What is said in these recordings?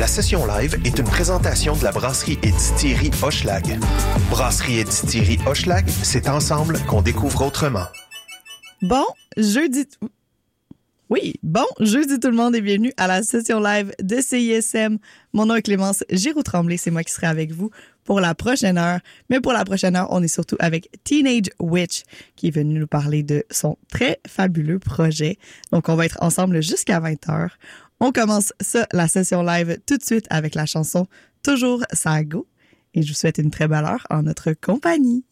La session live est une présentation de la brasserie et distillerie Hochelag. Brasserie et distillerie Hochelag, c'est ensemble qu'on découvre autrement. Bon, jeudi. Oui, bon, jeudi tout le monde et bienvenue à la session live de CISM. Mon nom est Clémence Giroux-Tremblay, c'est moi qui serai avec vous pour la prochaine heure. Mais pour la prochaine heure, on est surtout avec Teenage Witch qui est venu nous parler de son très fabuleux projet. Donc, on va être ensemble jusqu'à 20h. On commence ça, la session live, tout de suite avec la chanson Toujours Sago. Et je vous souhaite une très belle heure en notre compagnie.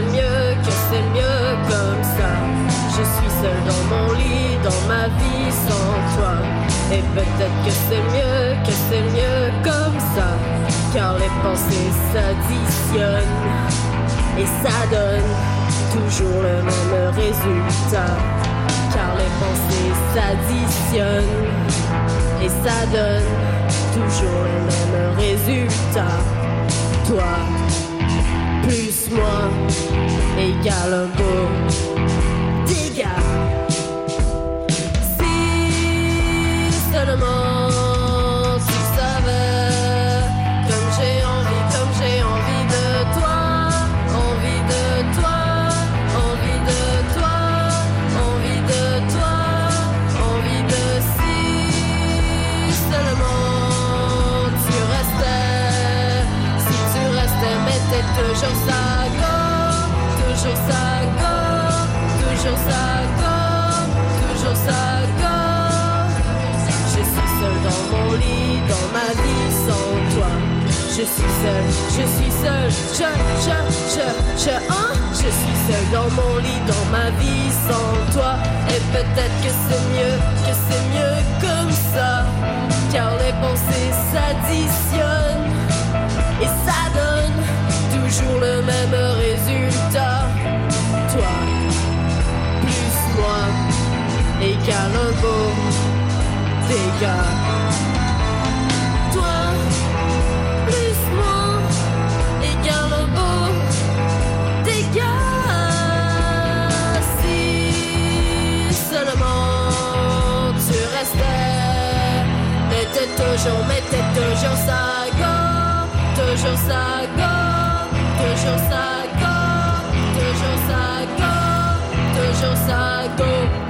C'est mieux, que c'est mieux comme ça. Je suis seule dans mon lit, dans ma vie sans toi. Et peut-être que c'est mieux, que c'est mieux comme ça. Car les pensées s'additionnent et ça donne toujours le même résultat. Car les pensées s'additionnent et ça donne toujours le même résultat. Toi, plus moi, égale un Je suis seule, je suis seule, je, je, je, je, hein? Je suis seule dans mon lit, dans ma vie sans toi. Et peut-être que c'est mieux, que c'est mieux comme ça. Car les pensées s'additionnent et ça donne toujours le même résultat. Toi, plus moi, égale un beau dégât. Toujours, mais t'es toujours ça, go, toujours ça, go toujours ça go, toujours ça go, toujours ça go.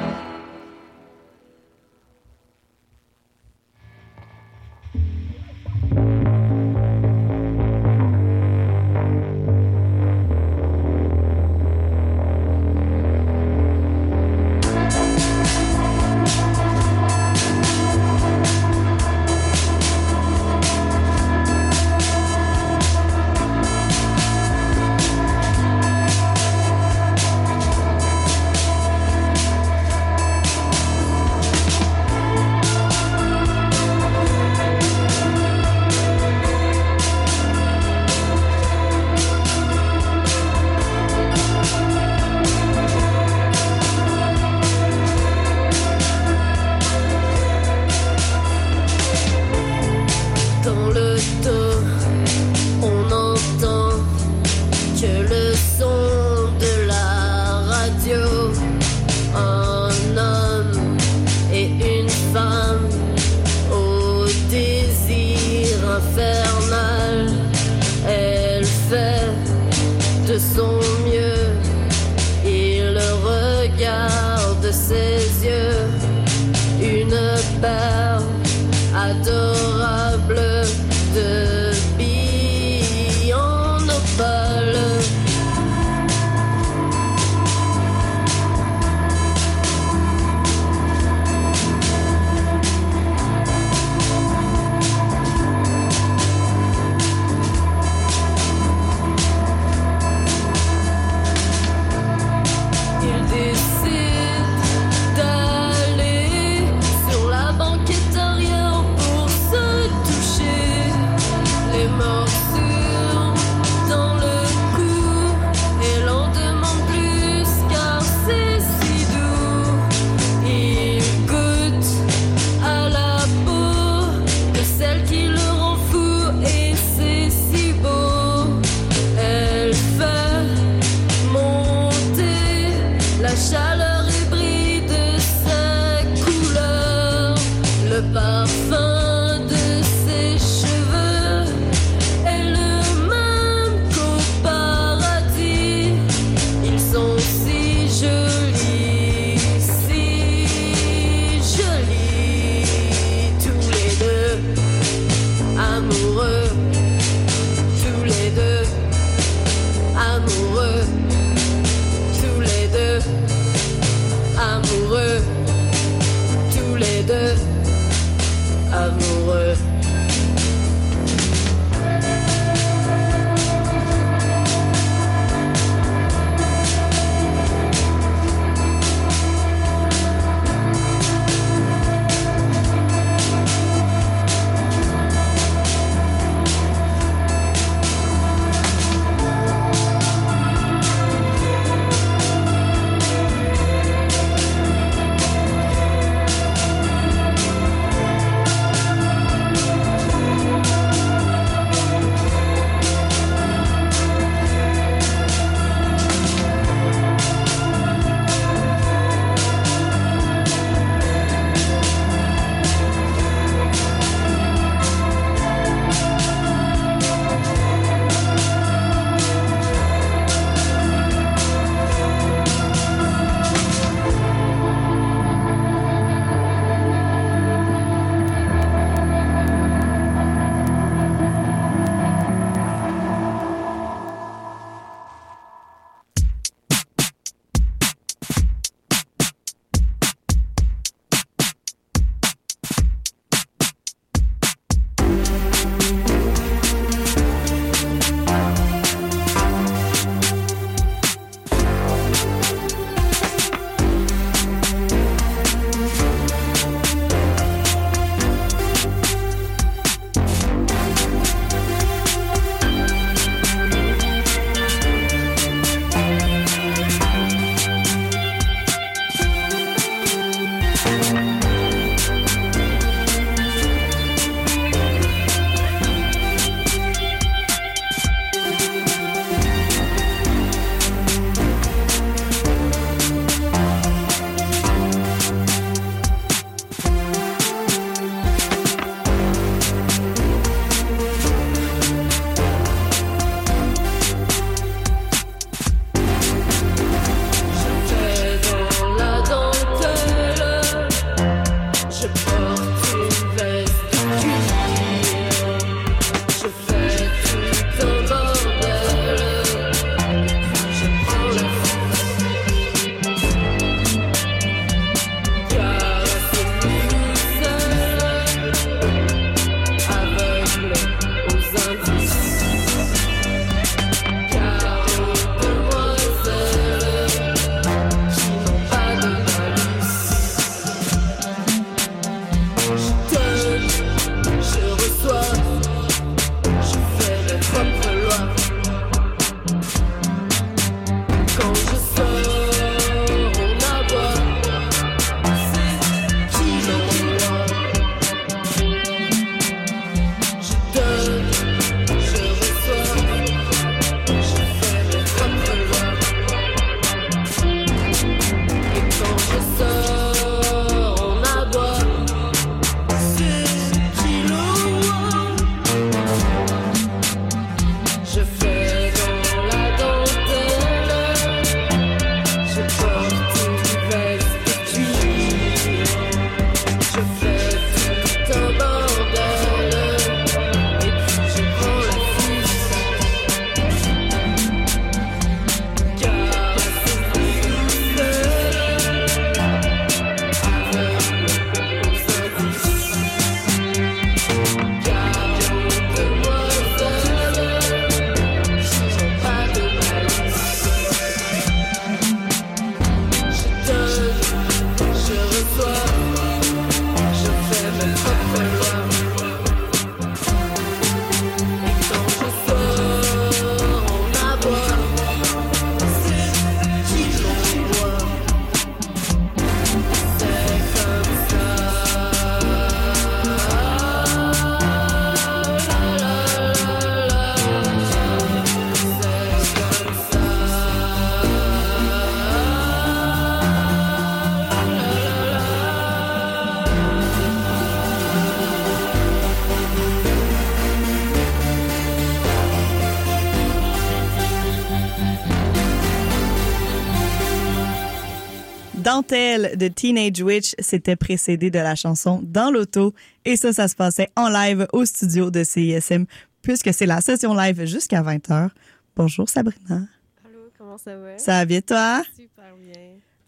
De Teenage Witch, c'était précédé de la chanson Dans l'auto. Et ça, ça se passait en live au studio de CISM, puisque c'est la session live jusqu'à 20h. Bonjour Sabrina. Allô, comment ça va? Ça va bien toi? Super bien.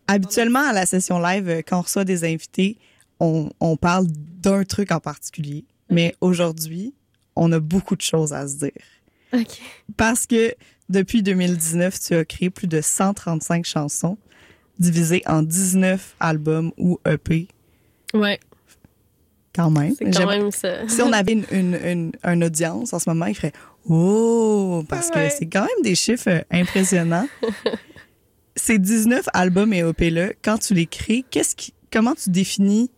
Habituellement, à la session live, quand on reçoit des invités, on, on parle d'un truc en particulier. Mais aujourd'hui, on a beaucoup de choses à se dire. OK. Parce que depuis 2019, tu as créé plus de 135 chansons divisées en 19 albums ou EP Ouais, quand même. quand même ça. Si on avait une, une, une, une audience en ce moment, il ferait Oh! Parce Ouais. que c'est quand même des chiffres euh, impressionnants. Ces 19 albums et EP-là, quand tu les crées, qu'est-ce qui, comment tu définis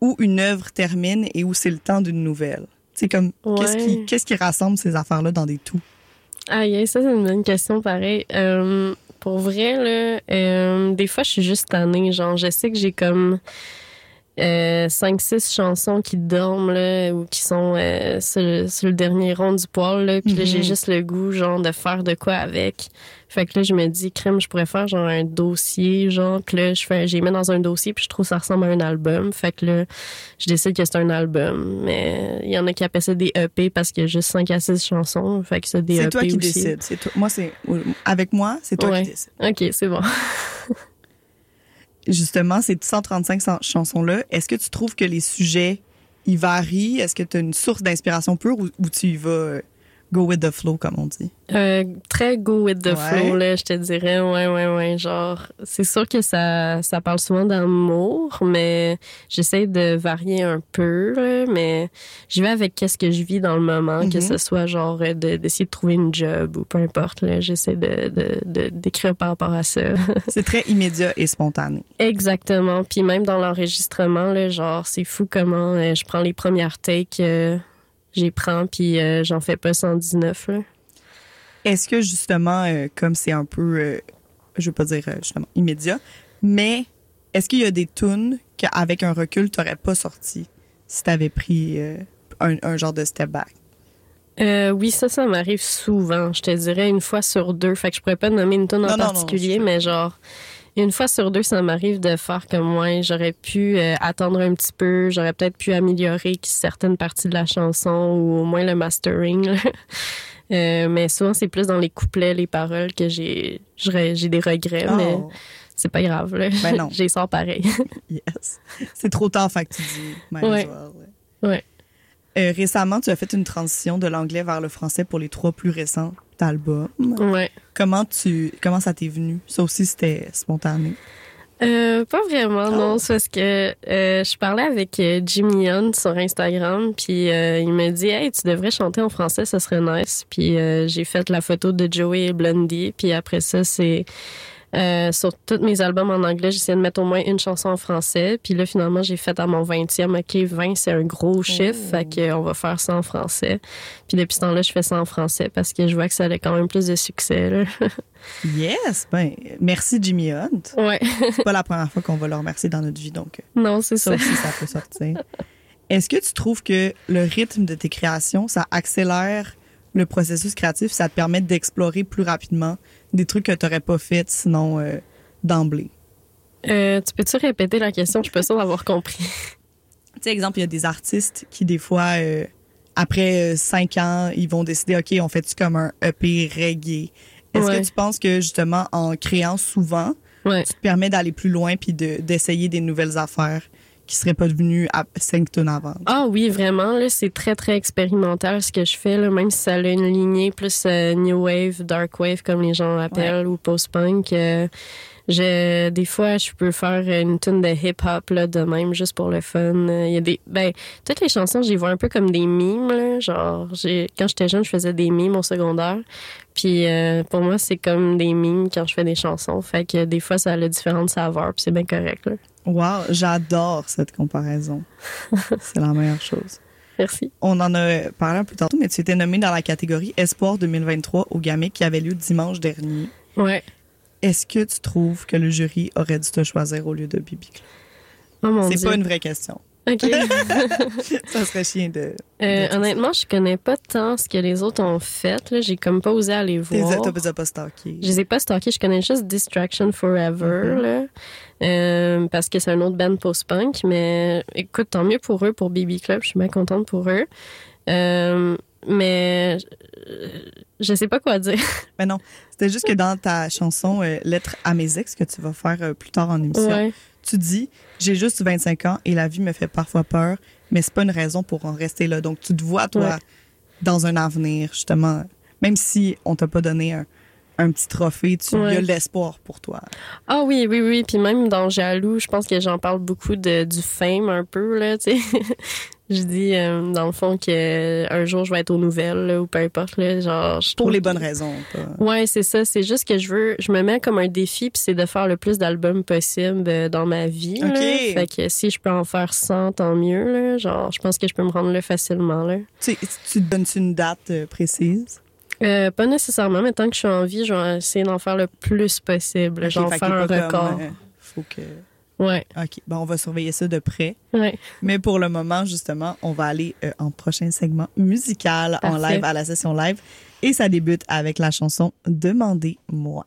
où une œuvre termine et où c'est le temps d'une nouvelle? C'est comme, qu'est-ce qui, Ouais. qu'est-ce qui rassemble ces affaires-là dans des tout? Aïe, ça, c'est une bonne question, pareil. Euh, pour vrai, là, euh, des fois, je suis juste tannée. Genre, je sais que j'ai comme euh, 5-6 chansons qui dorment, là, ou qui sont euh, sur, le- sur le dernier rond du poil, là. Puis là, j'ai Mhm. juste le goût, genre, de faire de quoi avec. Fait que là, je me dis, crème, je pourrais faire, genre, un dossier, genre. Puis là, je fais, j'ai mis dans un dossier, puis je trouve que ça ressemble à un album. Fait que là, je décide que c'est un album. Mais il y en a qui appellent ça des EP parce qu'il y a juste 5 à 6 chansons. Fait que c'est des C'est EP toi qui aussi. décides. C'est toi- moi, c'est, avec moi, c'est toi Ouais. qui décides. OK, c'est bon. Justement, ces 135 chan- chansons-là, est-ce que tu trouves que les sujets, ils varient? Est-ce que tu as une source d'inspiration pure ou, ou tu y vas euh, go with the flow, comme on dit? Euh, très go with the Ouais. flow, là, je te dirais. Ouais, ouais, ouais. Genre, c'est sûr que ça, ça parle souvent d'amour, mais j'essaie de varier un peu, là, mais je vais avec qu'est-ce que je vis dans le moment, que Mhm. ce soit genre euh, de- d'essayer de, trouver une job ou peu importe, là. J'essaie de, de, de- d'écrire par rapport à ça. C'est très immédiat et spontané. Exactement. Puis même dans l'enregistrement, là, genre, c'est fou comment euh, je prends les premières takes, euh, j'y prends, puis euh, j'en fais pas 119, là. Est-ce que justement, euh, comme c'est un peu, euh, je veux pas dire justement immédiat, mais est-ce qu'il y a des tunes qu'avec un recul, tu n'aurais pas sorti si tu avais pris un, un genre de step back? Oui, ça, ça m'arrive souvent. Je te dirais une fois sur deux. Fait que je pourrais pas nommer une tune Non, en non, non, particulier, mais genre, une fois sur deux, ça m'arrive de faire comme moi. J'aurais pu euh, attendre un petit peu. J'aurais peut-être pu améliorer certaines parties de la chanson ou au moins le mastering. Euh, mais souvent, c'est plus dans les couplets, les paroles que j'ai j'ai des regrets, mais Oh, c'est pas grave. Là. Ben non. J'ai sors pareil. yes. C'est trop tard, fait que tu dis. Ouais. ouais. Ouais. Euh, récemment, tu as fait une transition de l'anglais vers le français pour les trois plus récents albums. ouais. Comment tu, comment ça t'est venu? Ça aussi, c'était spontané. Euh, pas vraiment, Oh. non. C'est parce que euh, je parlais avec euh, Jimmy Hunt sur Instagram, puis euh, il me dit Hey, tu devrais chanter en français, ça serait nice. Puis j'ai fait la photo de Joey et Blondie, puis après ça, c'est. Euh, sur tous mes albums en anglais, j'essayais de mettre au moins une chanson en français. Puis là, finalement, j'ai fait à mon 20e. OK, 20, c'est un gros chiffre. Oh. Fait qu'on va faire ça en français. Puis depuis ce temps-là, je fais ça en français parce que je vois que ça a quand même plus de succès. Là. Yes, ben, merci Jimmy Hunt. ouais. C'est pas la première fois qu'on va le remercier dans notre vie, donc euh, non, c'est ça ça. aussi, ça peut sortir. Est-ce que tu trouves que le rythme de tes créations, ça accélère le processus créatif, ça te permet d'explorer plus rapidement des trucs que tu n'aurais pas fait sinon euh, d'emblée? Euh, tu peux-tu répéter la question? Je suis pas sûre d'avoir compris. Tu sais, exemple, il y a des artistes qui, des fois, euh, après cinq ans, ils vont décider, OK, on fait-tu comme un EP reggae? Est-ce Ouais. que tu penses que, justement, en créant souvent, Ouais. tu te permets d'aller plus loin puis de- d'essayer des nouvelles affaires? Qui seraient pas devenues à cinq tonnes avant? Ah oui, vraiment, là, c'est très, très expérimental ce que je fais, là, même si ça a une lignée plus euh, New Wave, Dark Wave, comme les gens l'appellent, ou Post-Punk. euh, je, des fois, je peux faire une tune de hip-hop, là, de même, juste pour le fun. Euh, Il y a des, ben, toutes les chansons, j'y vois un peu comme des mimes, là. Genre, j'ai, quand j'étais jeune, je faisais des mimes au secondaire. Puis, euh, pour moi, c'est comme des mimes quand je fais des chansons. Fait que des fois, ça a différentes saveurs, puis c'est bien correct, là. Wow, j'adore cette comparaison. C'est la meilleure chose. Merci. On en a parlé un peu tantôt, mais tu étais nommé dans la catégorie Espoir 2023 au GAMIC qui avait lieu dimanche dernier. Ouais. Est-ce que tu trouves que le jury aurait dû te choisir au lieu de Bibi? Oh C'est pas une vraie question. OK. Ça serait chien de. Euh, de- honnêtement, je connais pas tant ce que les autres ont fait. J'ai comme pas osé aller voir. t'as pas- pas stalké. Je les ai pas stockés, je connais juste Distraction Forever, Mhm. là. Euh, parce que c'est un autre band post-punk. Mais écoute, tant mieux pour eux, pour Baby Club. Je suis bien contente pour eux. Euh, mais je sais pas quoi dire. Mais non, c'était juste que dans ta chanson euh, Lettre à mes ex que tu vas faire plus tard en émission, Ouais. tu dis J'ai juste 25 ans et la vie me fait parfois peur, mais c'est pas une raison pour en rester là. Donc tu te vois, toi, Ouais. dans un avenir, justement, même si on t'a pas donné un, un petit trophée, tu Ouais. y as l'espoir pour toi. Ah oui, oui, oui. Puis même dans Jaloux, je pense que j'en parle beaucoup de, du fame un peu, là, tu sais. je dis, euh, dans le fond, que un jour, je vais être aux nouvelles, là, ou peu importe, là, genre... je Pour les que- bonnes raisons. pas- Ouais, c'est ça. C'est juste que je veux, je me mets comme un défi, puis c'est de faire le plus d'albums possible euh, dans ma vie. là. Ok. Fait que si je peux en faire 100, tant mieux. Là. Genre, je pense que je peux me rendre là facilement. Là. Tu, tu te donnes une date euh, précise? Euh, pas nécessairement, mais tant que je suis en vie, je vais essayer d'en faire le plus possible. Ok, genre fait faire un pas comme, record. euh, faut que. Ouais, OK. Bon, on va surveiller ça de près. ouais. Mais pour le moment, justement, on va aller euh, en prochain segment musical en live à la session live. Et ça débute avec la chanson. Demandez-moi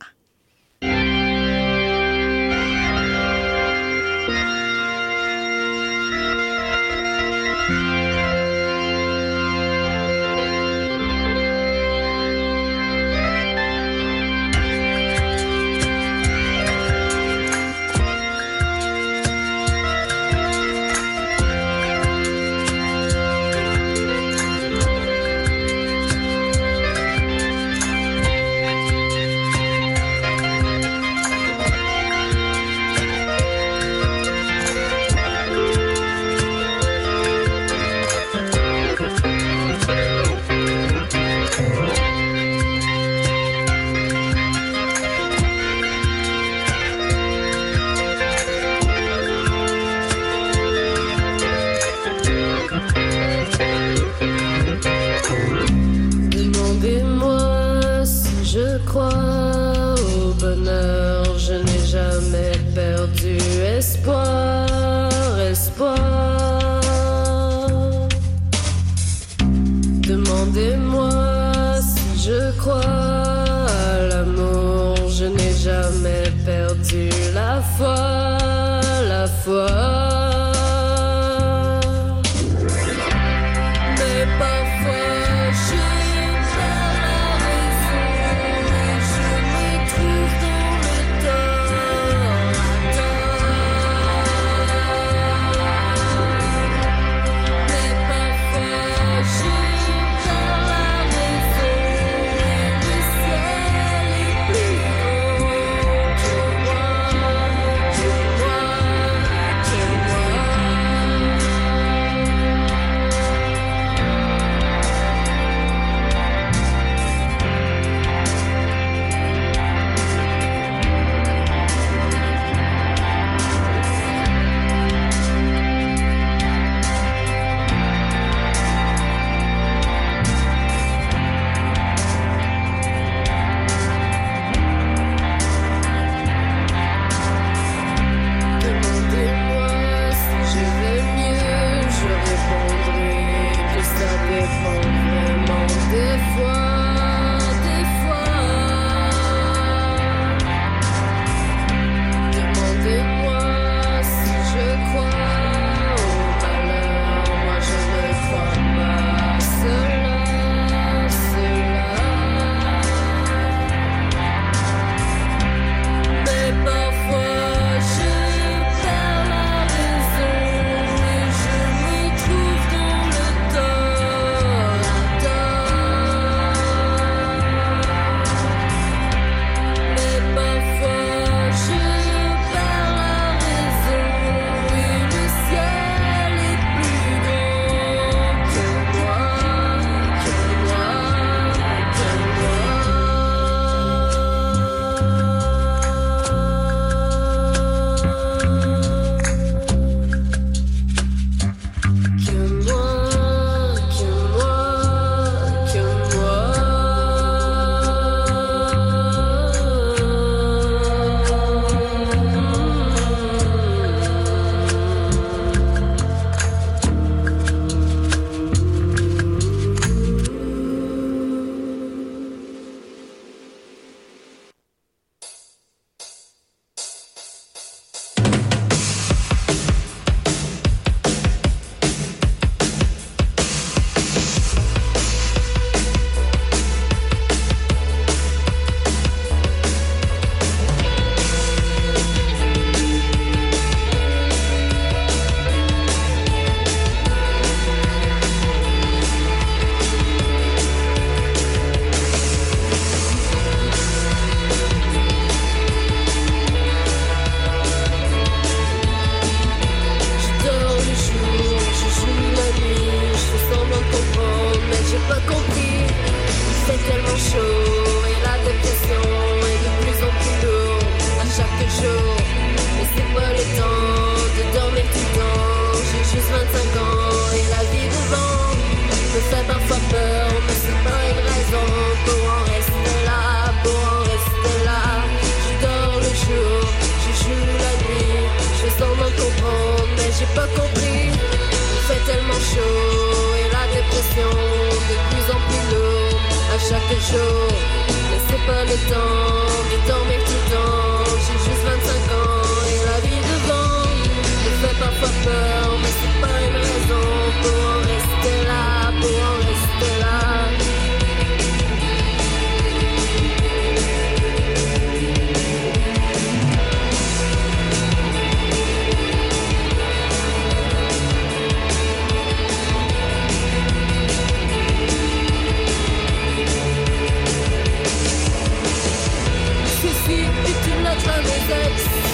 lettre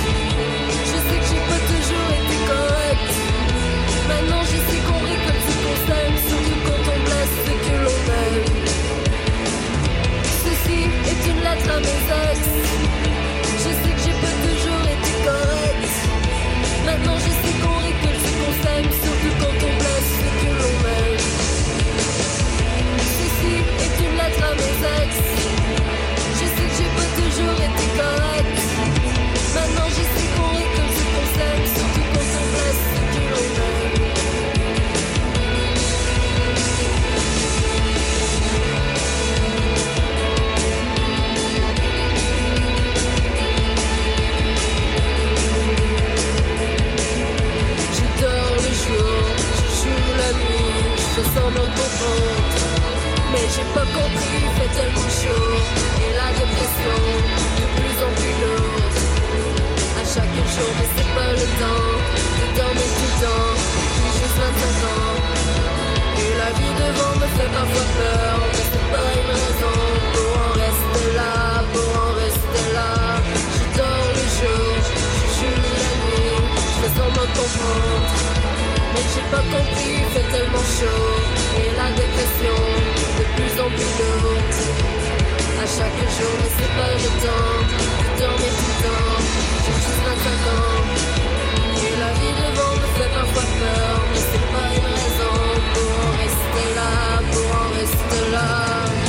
Mais j'ai pas compris, il fait tellement chaud. Et la dépression, de plus en plus lourde. À chaque jour, mais c'est pas le temps De dormir tout le temps, j'ai juste 25 ans. Et la vie devant me fait parfois peur. Mais c'est pas une raison. Pour en rester là Pour en rester là. Je dors le jour, je joue la nuit. Je fais semblant comprendre mais j'ai pas compris, il fait tellement chaud. Et la dépression, de plus en plus lourde. À chaque jour, mais c'est pas le temps. De dormir tout le temps J'ai juste 25 ans. Et la vie devant me fait parfois peur. Mais c'est pas une raison pour en rester là Pour en rester là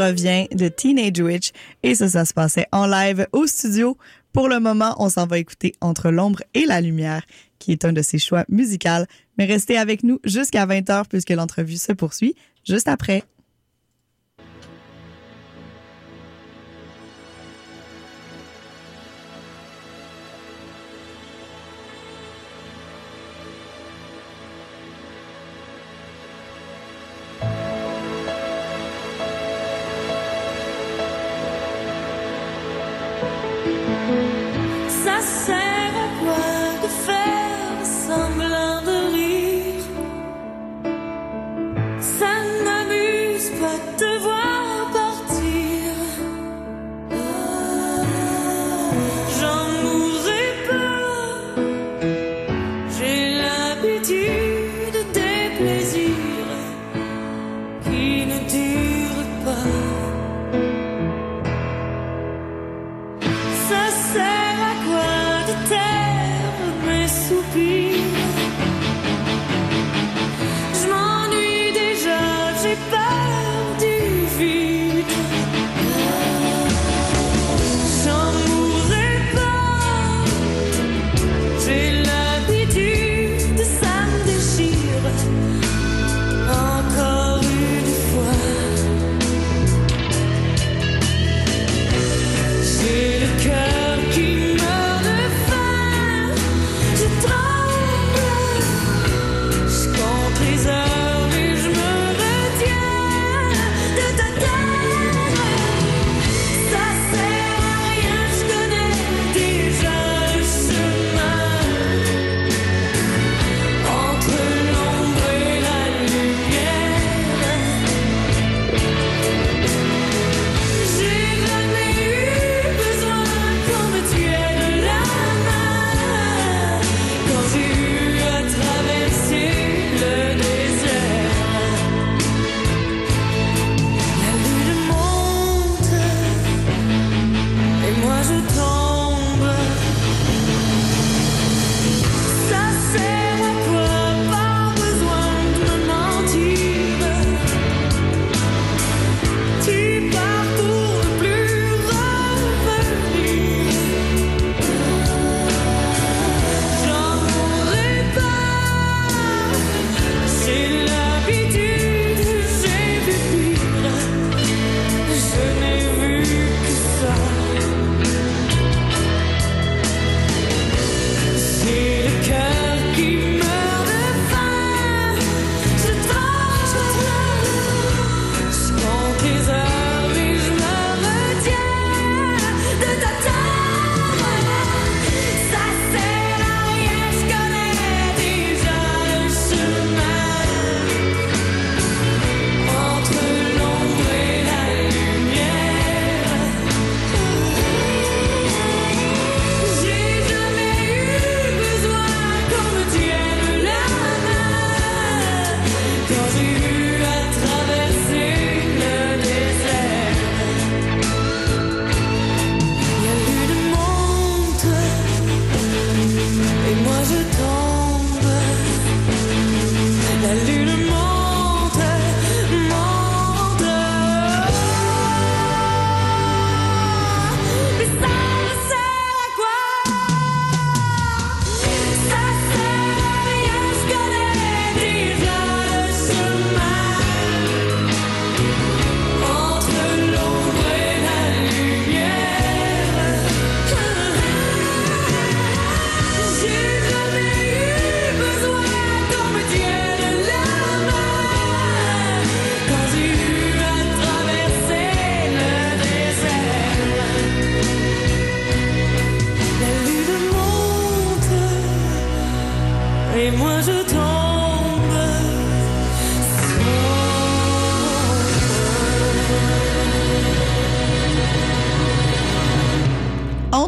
revient de Teenage Witch et ça, ça se passait en live au studio. Pour le moment, on s'en va écouter Entre l'ombre et la lumière, qui est un de ses choix musicaux. Mais restez avec nous jusqu'à 20h puisque l'entrevue se poursuit juste après.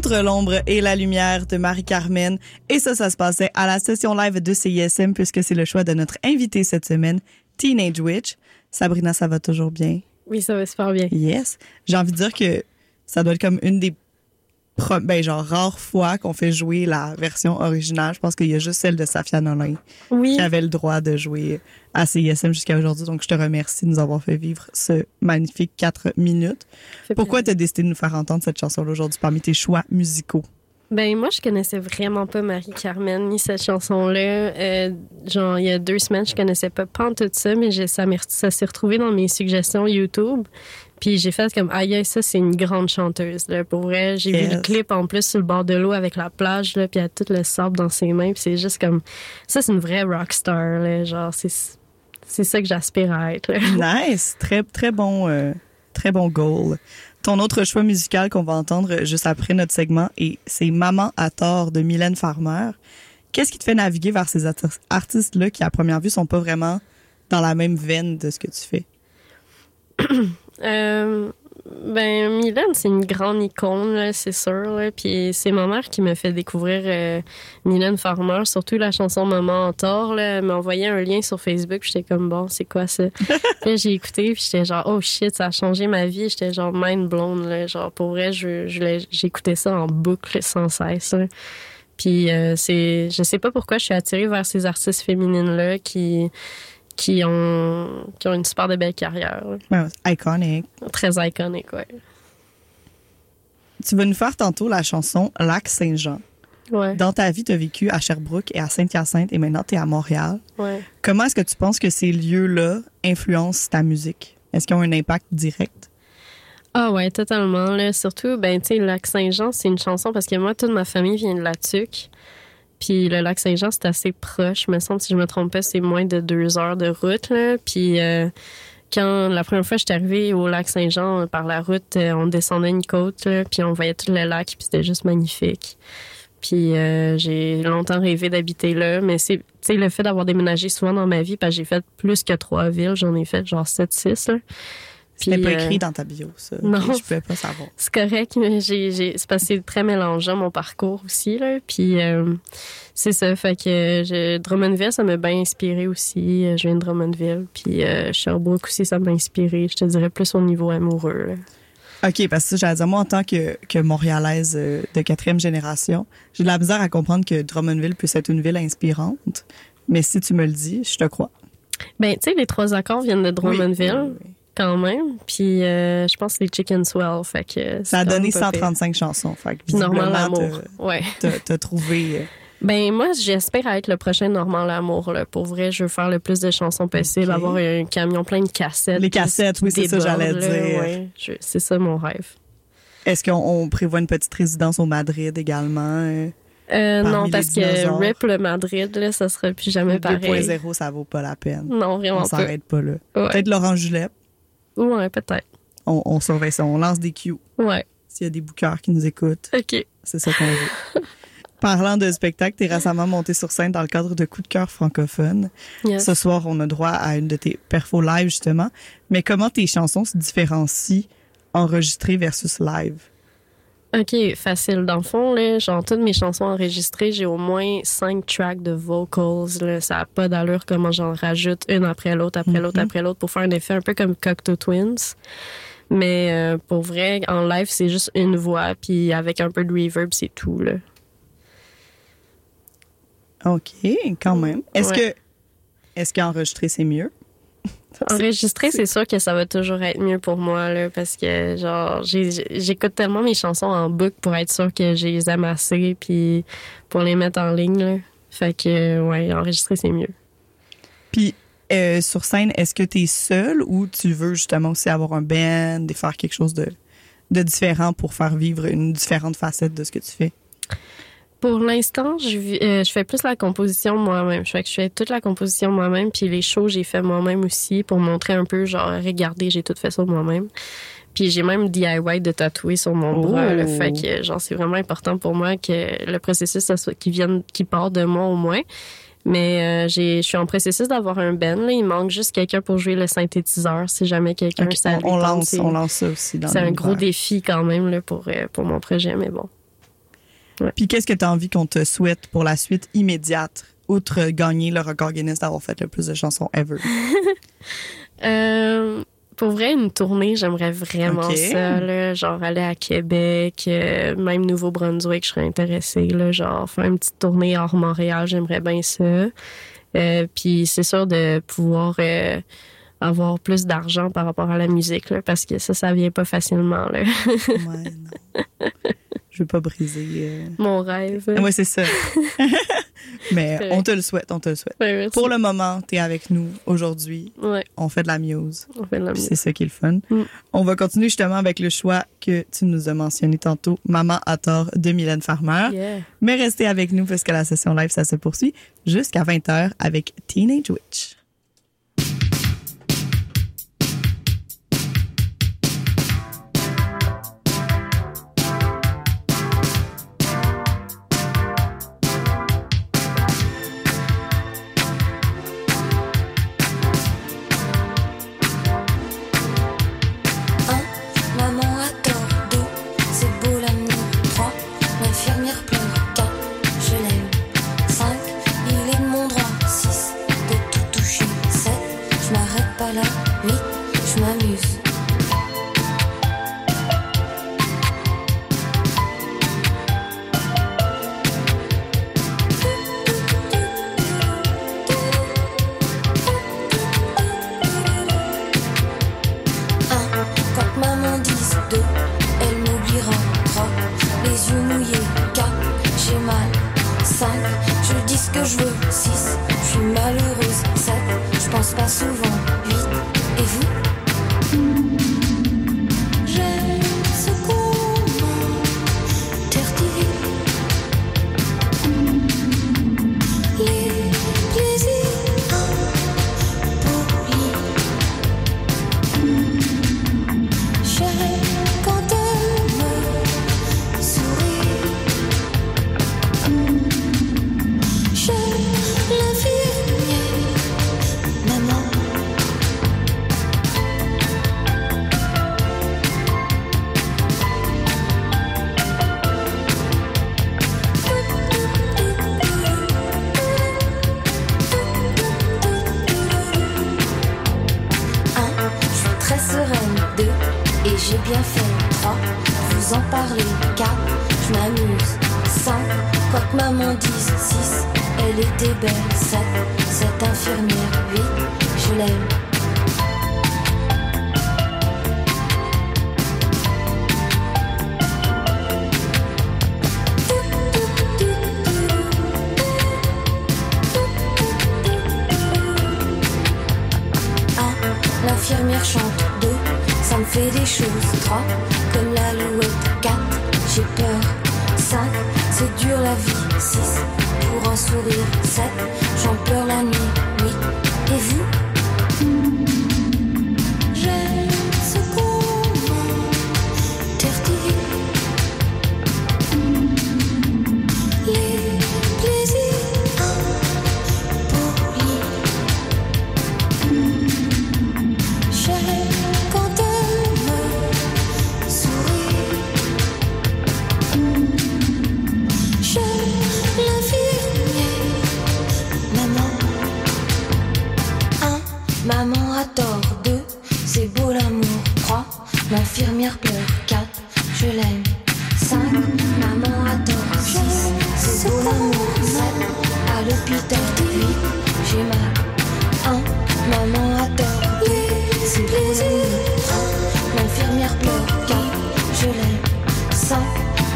Entre l'ombre et la lumière de Marie-Carmen. Et ça, ça se passait à la session live de CISM puisque c'est le choix de notre invité cette semaine, Teenage Witch. Sabrina, ça va toujours bien? Oui, ça va super bien. Yes. J'ai envie de dire que ça doit être comme une des ben, genre, rare fois qu'on fait jouer la version originale. Je pense qu'il y a juste celle de Safia Nolin Oui. qui avait le droit de jouer à CISM jusqu'à aujourd'hui. Donc, je te remercie de nous avoir fait vivre ce magnifique 4 minutes. Pourquoi tu as décidé de nous faire entendre cette chanson-là aujourd'hui parmi tes choix musicaux? Ben moi, je connaissais vraiment pas Marie-Carmen ni cette chanson-là. Euh, genre, il y a deux semaines, je connaissais pas pas tout ça, mais ça, ça s'est retrouvé dans mes suggestions YouTube. Puis j'ai fait comme, aïe, ça, c'est une grande chanteuse. Là. Pour vrai, j'ai vu le clip en plus sur le bord de l'eau avec la plage, là, puis elle a tout le sable dans ses mains. Puis c'est juste comme, ça, c'est une vraie rockstar. Là. Genre, c'est, c'est ça que j'aspire à être. là. Nice! Très, très bon, euh, très bon goal. Ton autre choix musical qu'on va entendre juste après notre segment, et c'est Maman à tort de Mylène Farmer. Qu'est-ce qui te fait naviguer vers ces arti- artistes-là qui, à première vue, sont pas vraiment dans la même veine de ce que tu fais? Euh, ben, Mylène, c'est une grande icône, là, c'est sûr. là. Puis c'est ma mère qui m'a fait découvrir euh, Mylène Farmer, surtout la chanson Maman en tort. Là. Elle m'a envoyé un lien sur Facebook, j'étais comme, bon, c'est quoi ça? Puis j'ai écouté, puis j'étais genre, oh shit, ça a changé ma vie. J'étais genre mind blown. Là. Genre, pour vrai, je, j'écoutais ça en boucle sans cesse. là. Puis euh, c'est, je sais pas pourquoi je suis attirée vers ces artistes féminines-là qui, qui, ont, qui ont une super de belle carrière. Ouais, iconic. Très iconique, ouais. Tu vas nous faire tantôt la chanson Lac Saint-Jean. Ouais, Dans ta vie, tu as vécu à Sherbrooke et à Saint-Hyacinthe et maintenant tu es à Montréal. ouais. Comment est-ce que tu penses que ces lieux-là influencent ta musique? Est-ce qu'ils ont un impact direct? Ah ouais, totalement. Là. Surtout, ben, tu sais, lac Saint-Jean, c'est une chanson parce que moi, toute ma famille vient de la Tuque. Puis le lac Saint-Jean, c'est assez proche. Me semble, si je me trompe pas, c'est moins de deux heures de route. Là. Puis euh, quand la première fois que j'étais arrivée au lac Saint-Jean par la route, euh, on descendait une côte, là, puis on voyait tout le lac, puis c'était juste magnifique. Puis euh, j'ai longtemps rêvé d'habiter là, mais c'est le fait d'avoir déménagé souvent dans ma vie j'ai fait plus que trois villes, j'en ai fait genre 7 6 là. Puis, pas euh, écrit dans ta bio, ça. non. Je pouvais pas savoir. c'est correct, mais j'ai, j'ai, c'est parce que c'est très mélangeant mon parcours aussi. Là. Puis euh, c'est ça, fait que je, Drummondville, ça m'a bien inspiré aussi. Euh, Je viens de Drummondville. Puis euh, Sherbrooke aussi, ça m'a inspiré. Je te dirais plus au niveau amoureux. là. OK, parce que j'allais dire, moi, en tant que, que Montréalaise de quatrième génération, j'ai de la misère à comprendre que Drummondville puisse être une ville inspirante. Mais si tu me le dis, je te crois. Ben, tu sais, les trois accords viennent de Drummondville, Oui, oui, oui. Quand même. Puis euh, je pense que c'est Chicken Swell. Fait que Ça a donné même pas pire. 135 chansons. Fait que Normand Lamour. Ouais. t'as- trouvé... euh, Ben moi, j'espère être le prochain Normand Lamour. Là. Pour vrai, je veux faire le plus de chansons possible, avoir un camion plein de cassettes. Les cassettes, oui, c'est ça, j'allais dire. Ouais, c'est ça mon rêve. Est-ce qu'on on prévoit une petite résidence au Madrid également? euh? Non, les parce que. RIP le Madrid, là, ça sera plus jamais Le pareil. 2.0, ça vaut pas la peine. Non, On vraiment pas. s'arrête pas là. Ouais. Peut-être Laurent Julep. Ouais, peut-être. On, on surveille ça. On lance des cues. Ouais. S'il y a des bookers qui nous écoutent, OK. c'est ça qu'on veut. Parlant de spectacle, t'es récemment monté sur scène dans le cadre de Coup de cœur francophone. Yes. Ce soir, on a droit à une de tes perfos live, justement. Mais comment tes chansons se différencient enregistrées versus live? OK, facile. Dans le fond, là, genre, toutes mes chansons enregistrées, j'ai au moins cinq tracks de vocals. Là. Ça n'a pas d'allure comment j'en rajoute une après l'autre, après l'autre, Mhm. après l'autre pour faire un effet un peu comme Cocteau Twins. Mais euh, pour vrai, en live, c'est juste une voix, puis avec un peu de reverb, c'est tout. Là. OK, quand même. Est-ce Ouais. que est-ce qu'enregistrer, c'est mieux? Enregistrer, c'est sûr que ça va toujours être mieux pour moi, là, parce que, genre, j'ai- j'écoute tellement mes chansons en boucle pour être sûr que je les aime assez, puis pour les mettre en ligne, là. Fait que, ouais, enregistrer, c'est mieux. Puis, euh, sur scène, est-ce que tu es seul ou tu veux justement aussi avoir un band et faire quelque chose de, de différent pour faire vivre une différente facette de ce que tu fais? Pour l'instant, je, euh, je fais plus la composition moi-même. Je fais que je fais toute la composition moi-même, puis les shows, j'ai fait moi-même aussi pour montrer un peu, genre, regardez, j'ai tout fait ça moi-même. Puis j'ai même DIY de tatouer sur mon bras. Le fait que, genre, c'est vraiment important pour moi que le processus, ça soit, qu'il vienne, qu'il part de moi au moins. Mais euh, j'ai, je suis en processus d'avoir un band. Là. Il manque juste quelqu'un pour jouer le synthétiseur, si jamais quelqu'un Ok, ça on, on lance, on lance ça aussi dans C'est un gros défi quand même là, pour, euh, pour mon projet, mais bon. Puis qu'est-ce que tu as envie qu'on te souhaite pour la suite immédiate, outre gagner le record Guinness d'avoir fait le plus de chansons ever? Euh, Pour vrai, une tournée, j'aimerais vraiment ça, là, genre aller à Québec, euh, même Nouveau-Brunswick, je serais intéressée, là, genre faire une petite tournée hors Montréal, j'aimerais bien ça. Euh, puis c'est sûr de pouvoir avoir plus d'argent par rapport à la musique, là, parce que ça, ça vient pas facilement, là. Ouais, non. Veux pas briser. euh. Mon rêve. Ouais, c'est ça. Mais on te le souhaite, on te le souhaite. Ouais. Pour le moment, tu es avec nous aujourd'hui. Ouais, On fait de la muse. on fait de la musique. C'est ça qui est le fun. Mm. On va continuer justement avec le choix que tu nous as mentionné tantôt, Maman à tort de Mylène Farmer. Yeah. Mais restez avec nous parce que la session live, ça se poursuit jusqu'à 20h avec Teenage Witch.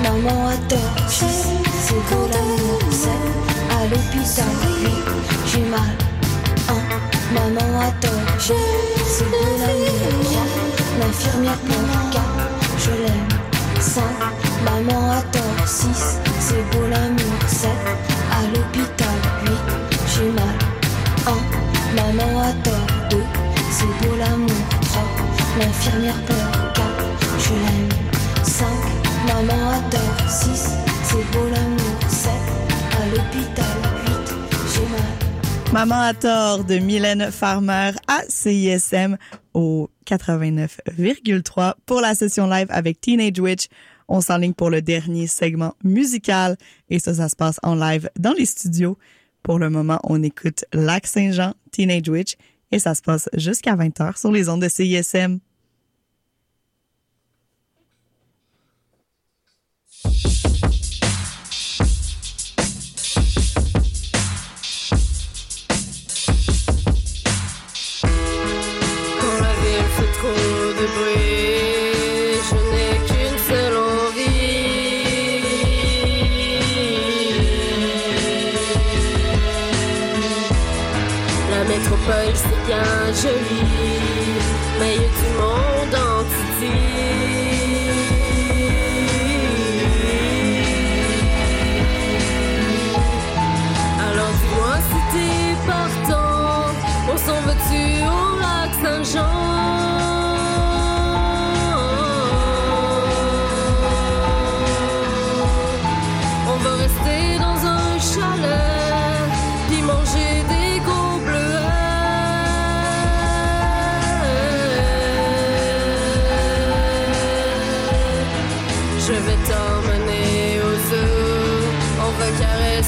Maman a tort. Six, c'est beau l'amour. Sept, à l'hôpital. Huit, j'ai mal. Un, maman a tort. C'est beau l'amour. L'infirmière pleure. Quatre, je l'aime. Cinq, maman a tort. Six, c'est beau l'amour. Sept, à l'hôpital. Huit, j'ai mal. Un, maman a tort. Deux, c'est beau l'amour. Trois, l'infirmière pleure. Maman adore 6, c'est l'amour 7, à l'hôpital Maman à tort de Mylène Farmer à CISM au 89,3 pour la session live avec Teenage Witch. On s'enligne pour le dernier segment musical et ça, ça se passe en live dans les studios. Pour le moment, on écoute Lac Saint-Jean, Teenage Witch et ça se passe jusqu'à 20h sur les ondes de CISM. Quand la ville fait trop de bruit, je n'ai qu'une seule envie. La métropole, c'est bien.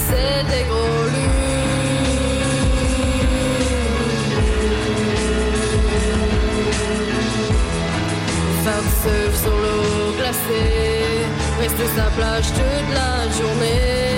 c'est des gros loups. Faire sur l'eau glacée, reste la plage toute la journée.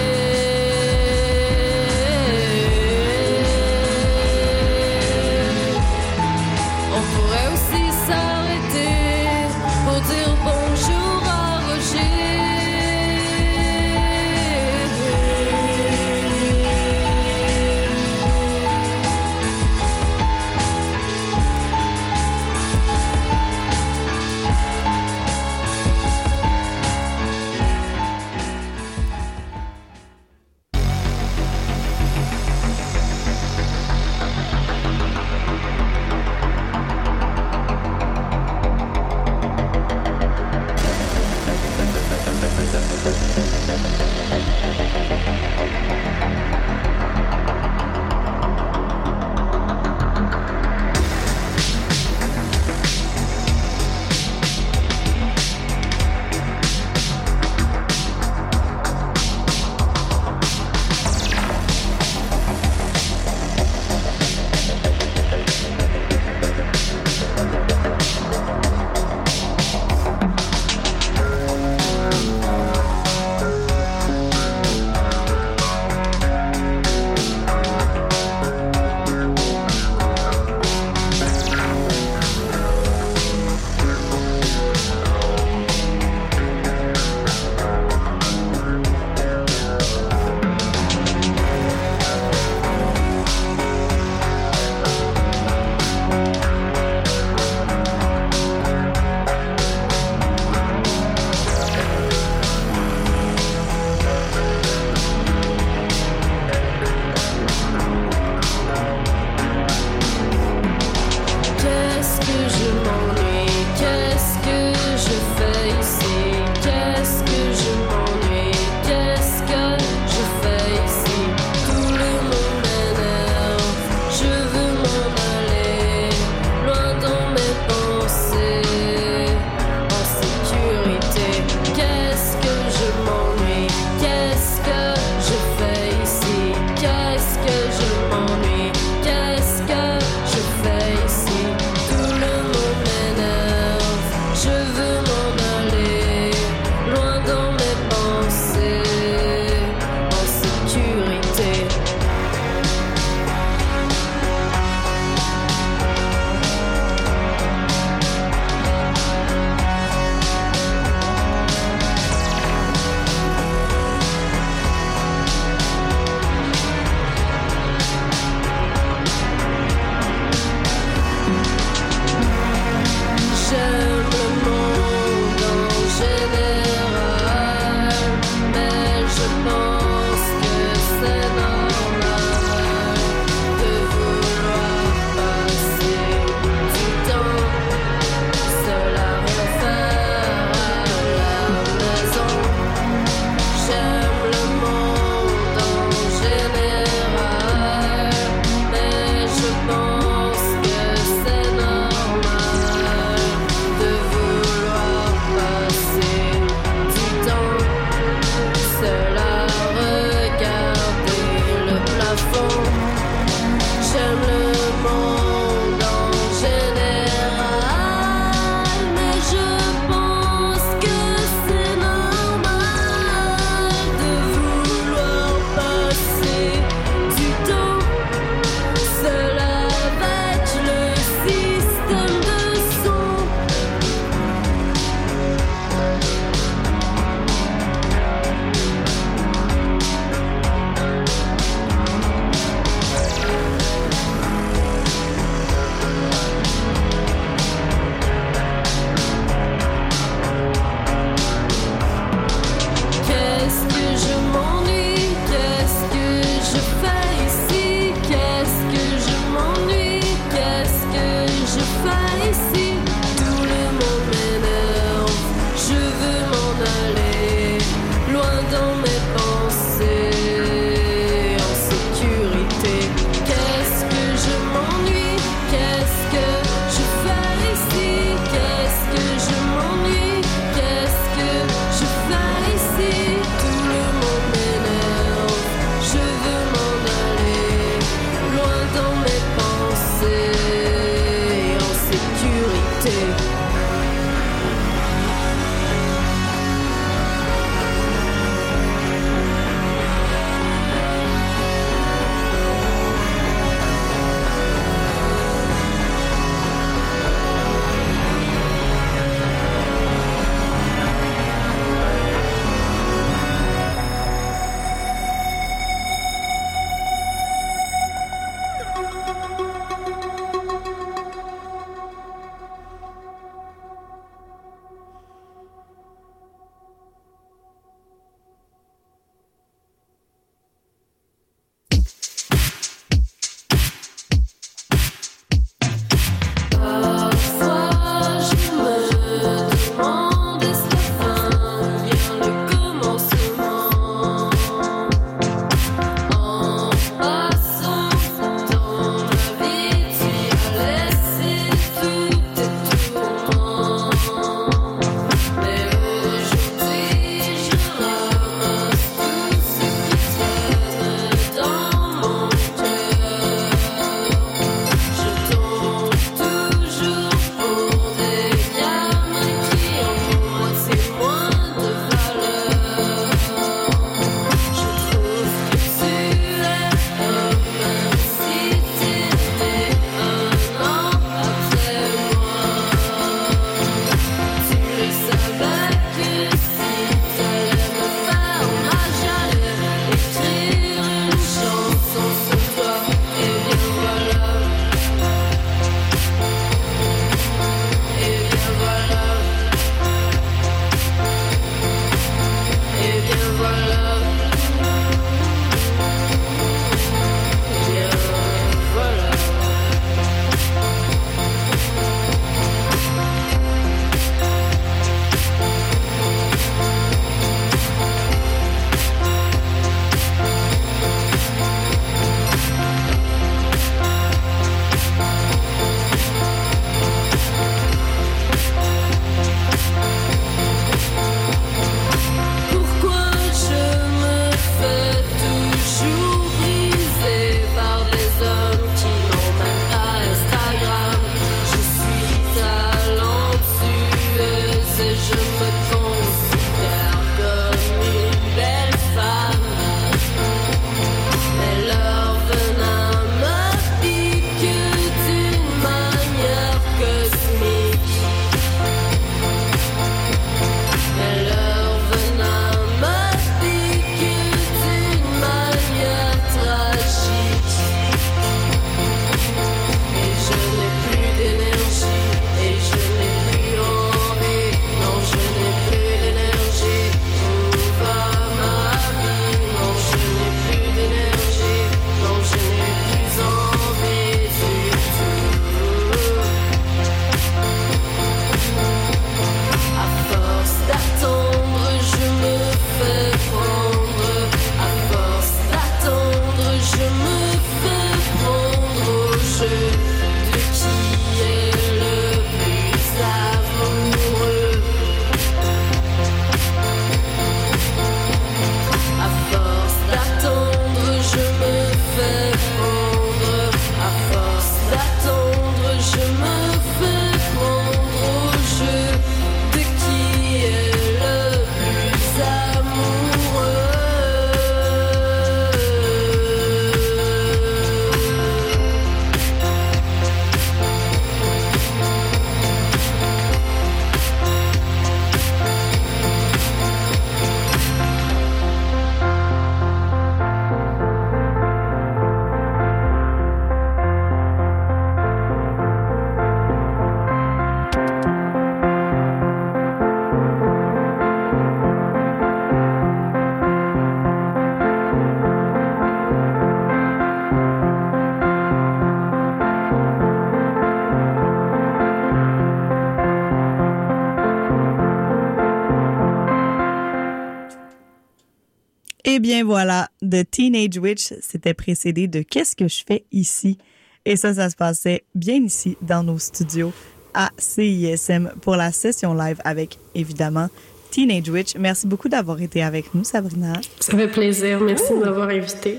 Bien voilà, de Teenage Witch, c'était précédé de Qu'est-ce que je fais ici? Et ça, ça se passait bien ici, dans nos studios à CISM pour la session live avec, évidemment, Teenage Witch. Merci beaucoup d'avoir été avec nous, Sabrina. Ça fait plaisir. Merci de m'avoir invité.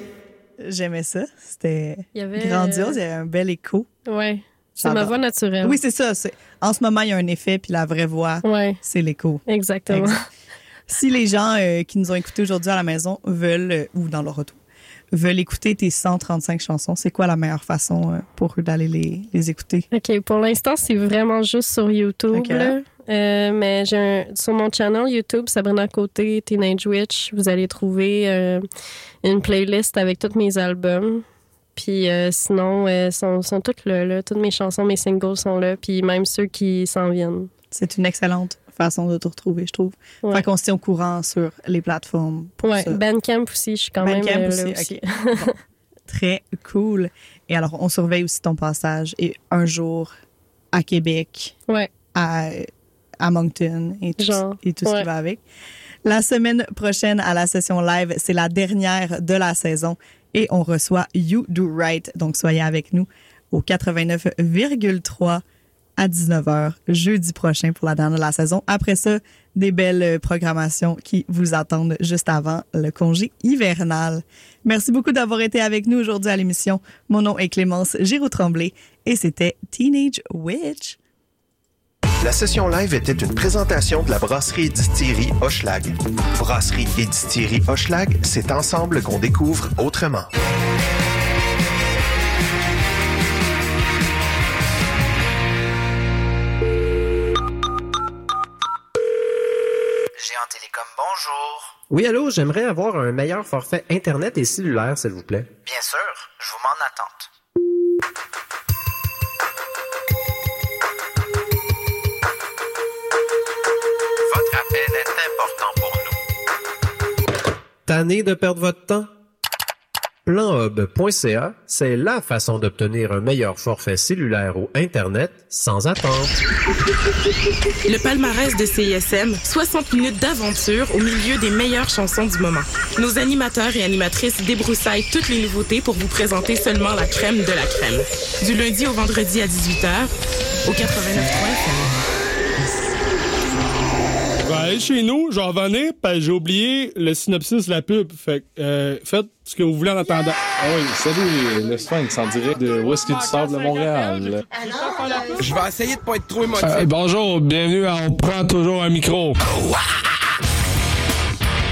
J'aimais ça. C'était avait, grandiose. Il y avait un bel écho. Ouais. C'est ma voix naturelle. Oui, c'est ça. En ce moment, il y a un effet, puis la vraie voix, Ouais, c'est l'écho. exactement. Exact. Si les gens euh, qui nous ont écoutés aujourd'hui à la maison veulent, euh, ou dans leur auto, veulent écouter tes 135 chansons, c'est quoi la meilleure façon euh, pour eux d'aller les, les écouter? OK, pour l'instant, c'est vraiment juste sur YouTube. Ok. là. Mais un- sur mon channel YouTube, Sabrina Côté, Teenage Witch, vous allez trouver une playlist avec tous mes albums. Puis euh, sinon, euh, sont, sont toutes là, là. Toutes mes chansons, mes singles sont là. Puis même ceux qui s'en viennent. C'est une excellente façon de te retrouver, je trouve. Ouais. Fait qu'on se tient au courant sur les plateformes. Pour Ouais, ça. Bandcamp aussi, je suis quand Bandcamp même euh, aussi, là aussi. Bon. Très cool. Et alors, on surveille aussi ton passage. Et un jour, à Québec, Ouais. à, à Moncton et tout, Genre, et tout ce qui va avec. La semaine prochaine à la session live, c'est la dernière de la saison et on reçoit You Do Right. Donc, soyez avec nous au 89,3 à 19h jeudi prochain pour la dernière de la saison. Après ça, des belles euh, programmations qui vous attendent juste avant le congé hivernal. Merci beaucoup d'avoir été avec nous aujourd'hui à l'émission. Mon nom est Clémence Giroux-Tremblay et c'était Teenage Witch. La session live était une présentation de la brasserie et distillerie Hochelag. Brasserie et distillerie Hochelag, c'est ensemble qu'on découvre autrement. Télécom, bonjour. Oui, allô, j'aimerais avoir un meilleur forfait Internet et cellulaire, s'il vous plaît. Bien sûr, je vous mets en attente. Votre appel est important pour nous. Tanné de perdre votre temps? Planhub.ca, c'est la façon d'obtenir un meilleur forfait cellulaire ou Internet sans attendre. Le palmarès de CISM, 60 minutes d'aventure au milieu des meilleures chansons du moment. Nos animateurs et animatrices débroussaillent toutes les nouveautés pour vous présenter seulement la crème de la crème. Du lundi au vendredi à 18h, au 89.3 Je vais aller chez nous, je vais revenir, j'ai oublié le synopsis de la pub. Fait que, euh, faites ce que vous voulez en attendant. Ah oui, salut, le Sphinx en direct de Whisky du Sable de Montréal? Je vais essayer de pas être trop émotif. Euh, bonjour, bienvenue à On prend toujours un micro.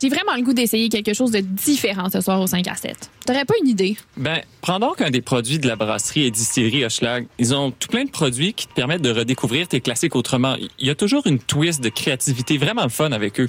j'ai vraiment le goût d'essayer quelque chose de différent ce soir au 5 à 7. T'aurais pas une idée? Ben, prends donc un des produits de la brasserie et distillerie Hochelag. Ils ont tout plein de produits qui te permettent de redécouvrir tes classiques autrement. Il y a toujours une twist de créativité vraiment fun avec eux.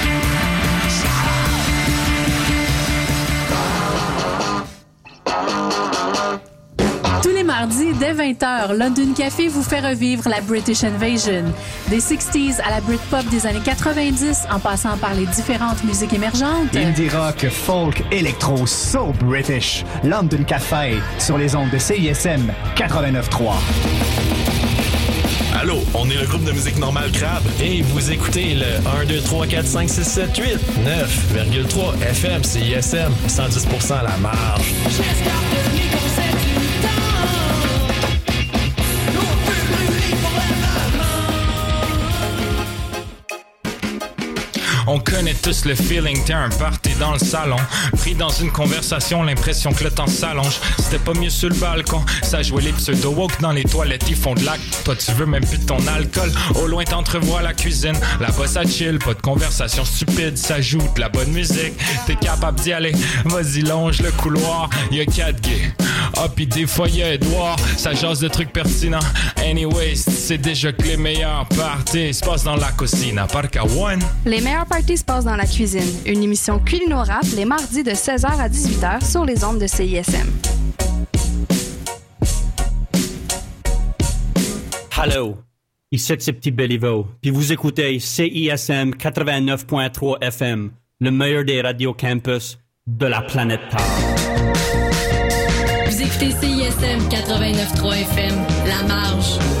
Mardis, dès 20h, London Café vous fait revivre la British Invasion. Des 60s à la Britpop des années 90, en passant par les différentes musiques émergentes. Indie rock, folk, électro, so British. London Café, sur les ondes de CISM 89.3. Allô, on est le groupe de musique normale Crabe. Et vous écoutez le 1, 2, 3, 4, 5, 6, 7, 8, 9,3 FM, CISM, 110% à la marge. On connaît tous le feeling, t'es un party dans le salon. Pris dans une conversation, l'impression que le temps s'allonge. C'était pas mieux sur le balcon, ça jouait les pseudo-woke dans les toilettes, ils font de l'acte. Toi, tu veux même plus de ton alcool. Au loin, t'entrevois la cuisine. Là-bas, ça chill, pas de conversation stupide, ça joue de la bonne musique. T'es capable d'y aller, vas-y, longe le couloir. Y'a quatre gays. Ah, pis des fois, y'a Edouard, ça jase de trucs pertinents. Anyways, c'est déjà que les meilleurs parties se passent dans la cuisine. À part qu'à one. Les meilleurs parties se passent dans la cuisine. Une émission les mardis de 16h à 18h sur les ondes de CISM. Hello, ici c'est Petit Béliveau, puis vous écoutez CISM 89.3 FM, le meilleur des radios campus de la planète Terre. Vous écoutez CISM 89.3 FM, La Marge.